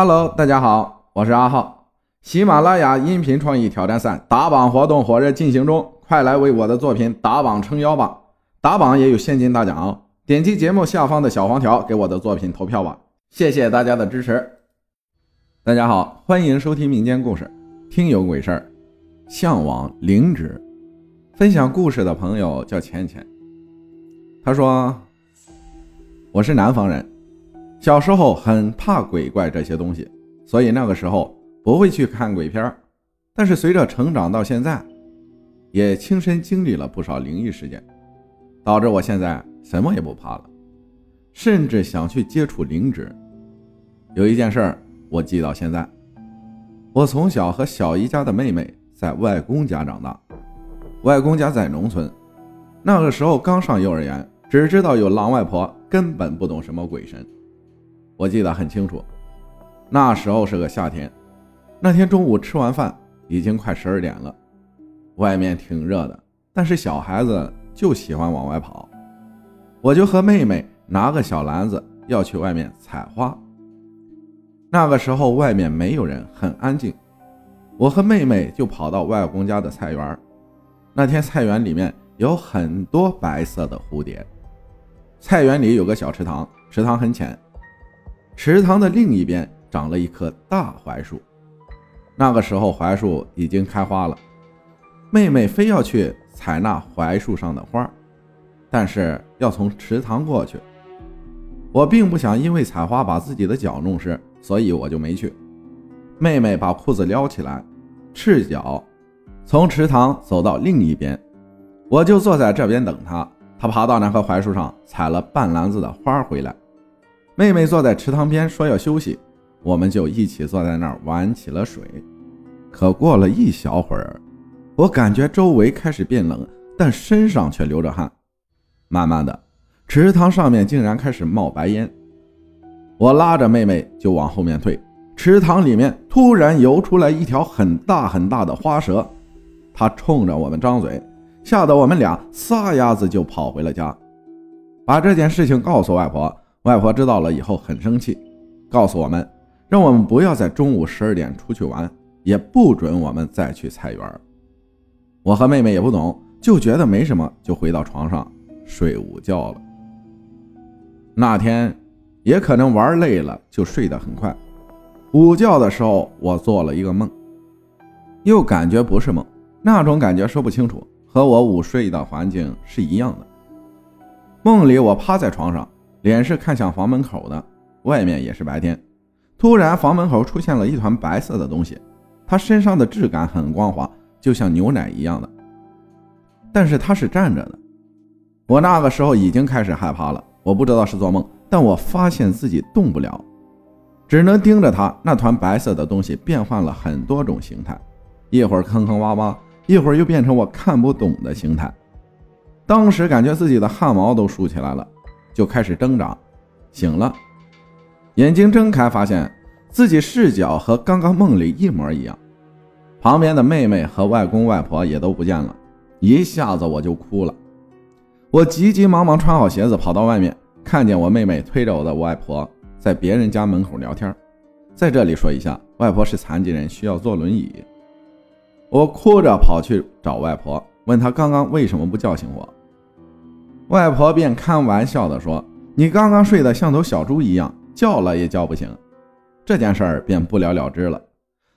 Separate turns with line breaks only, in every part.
Hello，大家好，我是阿浩。喜马拉雅音频创意挑战赛打榜活动火热进行中，快来为我的作品打榜撑腰吧！打榜也有现金大奖哦！点击节目下方的小黄条，给我的作品投票吧！谢谢大家的支持。大家好，欢迎收听民间故事，听有鬼事儿，向往灵芝。分享故事的朋友叫浅浅，他说：“我是南方人，小时候很怕鬼怪这些东西，所以那个时候不会去看鬼片但是随着成长到现在，也亲身经历了不少灵异事件，导致我现在什么也不怕了，甚至想去接触灵芝。有一件事儿我记到现在，我从小和小姨家的妹妹在外公家长大。”外公家在农村，那个时候刚上幼儿园，只知道有狼外婆，根本不懂什么鬼神。我记得很清楚，那时候是个夏天，那天中午吃完饭已经快十二点了，外面挺热的，但是小孩子就喜欢往外跑，我就和妹妹拿个小篮子要去外面采花。那个时候外面没有人，很安静，我和妹妹就跑到外公家的菜园。那天菜园里面有很多白色的蝴蝶。菜园里有个小池塘，池塘很浅。池塘的另一边长了一棵大槐树。那个时候槐树已经开花了，妹妹非要去采那槐树上的花，但是要从池塘过去。我并不想因为采花把自己的脚弄湿，所以我就没去。妹妹把裤子撩起来，赤脚。从池塘走到另一边，我就坐在这边等她。她爬到那棵槐树上，采了半篮子的花回来。妹妹坐在池塘边说要休息，我们就一起坐在那儿玩起了水。可过了一小会儿，我感觉周围开始变冷，但身上却流着汗。慢慢的，池塘上面竟然开始冒白烟。我拉着妹妹就往后面退，池塘里面突然游出来一条很大很大的花蛇。它冲着我们张嘴，吓得我们俩撒丫子就跑回了家，把这件事情告诉外婆。外婆知道了以后很生气，告诉我们，让我们不要在中午十二点出去玩，也不准我们再去菜园。我和妹妹也不懂，就觉得没什么，就回到床上睡午觉了。那天也可能玩累了，就睡得很快。午觉的时候，我做了一个梦，又感觉不是梦。那种感觉说不清楚，和我午睡的环境是一样的。梦里我趴在床上，脸是看向房门口的，外面也是白天。突然，房门口出现了一团白色的东西，它身上的质感很光滑，就像牛奶一样的。但是它是站着的。我那个时候已经开始害怕了，我不知道是做梦，但我发现自己动不了，只能盯着它。那团白色的东西变换了很多种形态，一会儿坑坑洼洼。一会儿又变成我看不懂的形态，当时感觉自己的汗毛都竖起来了，就开始挣扎。醒了，眼睛睁开，发现自己视角和刚刚梦里一模一样。旁边的妹妹和外公外婆也都不见了，一下子我就哭了。我急急忙忙穿好鞋子跑到外面，看见我妹妹推着我的外婆在别人家门口聊天。在这里说一下，外婆是残疾人，需要坐轮椅。我哭着跑去找外婆，问她刚刚为什么不叫醒我。外婆便开玩笑地说：“你刚刚睡得像头小猪一样，叫了也叫不醒。”这件事儿便不了了之了。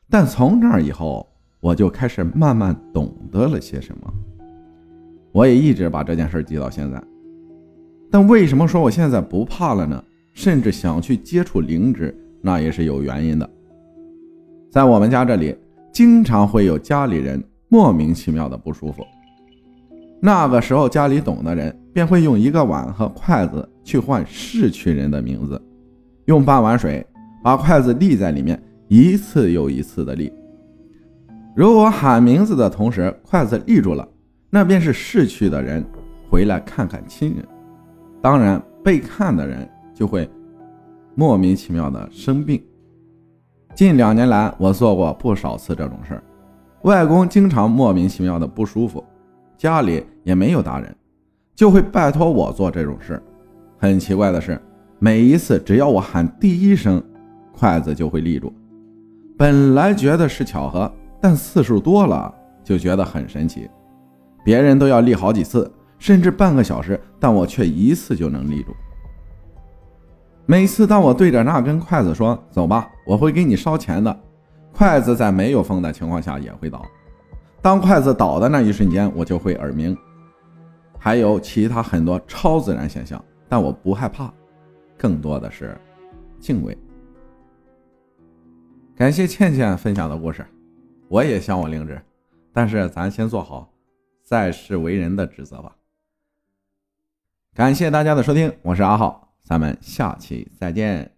但从那以后，我就开始慢慢懂得了些什么。我也一直把这件事记到现在。但为什么说我现在不怕了呢？甚至想去接触灵芝，那也是有原因的。在我们家这里。经常会有家里人莫名其妙的不舒服，那个时候家里懂的人便会用一个碗和筷子去换逝去人的名字，用半碗水把筷子立在里面，一次又一次的立。如果喊名字的同时筷子立住了，那便是逝去的人回来看看亲人，当然被看的人就会莫名其妙的生病。近两年来，我做过不少次这种事儿。外公经常莫名其妙的不舒服，家里也没有大人，就会拜托我做这种事。很奇怪的是，每一次只要我喊第一声“筷子就会立住。本来觉得是巧合，但次数多了就觉得很神奇。别人都要立好几次，甚至半个小时，但我却一次就能立住。每次当我对着那根筷子说“走吧，我会给你烧钱的”，筷子在没有风的情况下也会倒。当筷子倒的那一瞬间，我就会耳鸣。还有其他很多超自然现象，但我不害怕，更多的是敬畏。感谢倩倩分享的故事，我也向我灵芝，但是咱先做好在世为人的职责吧。感谢大家的收听，我是阿浩，咱们下期再见。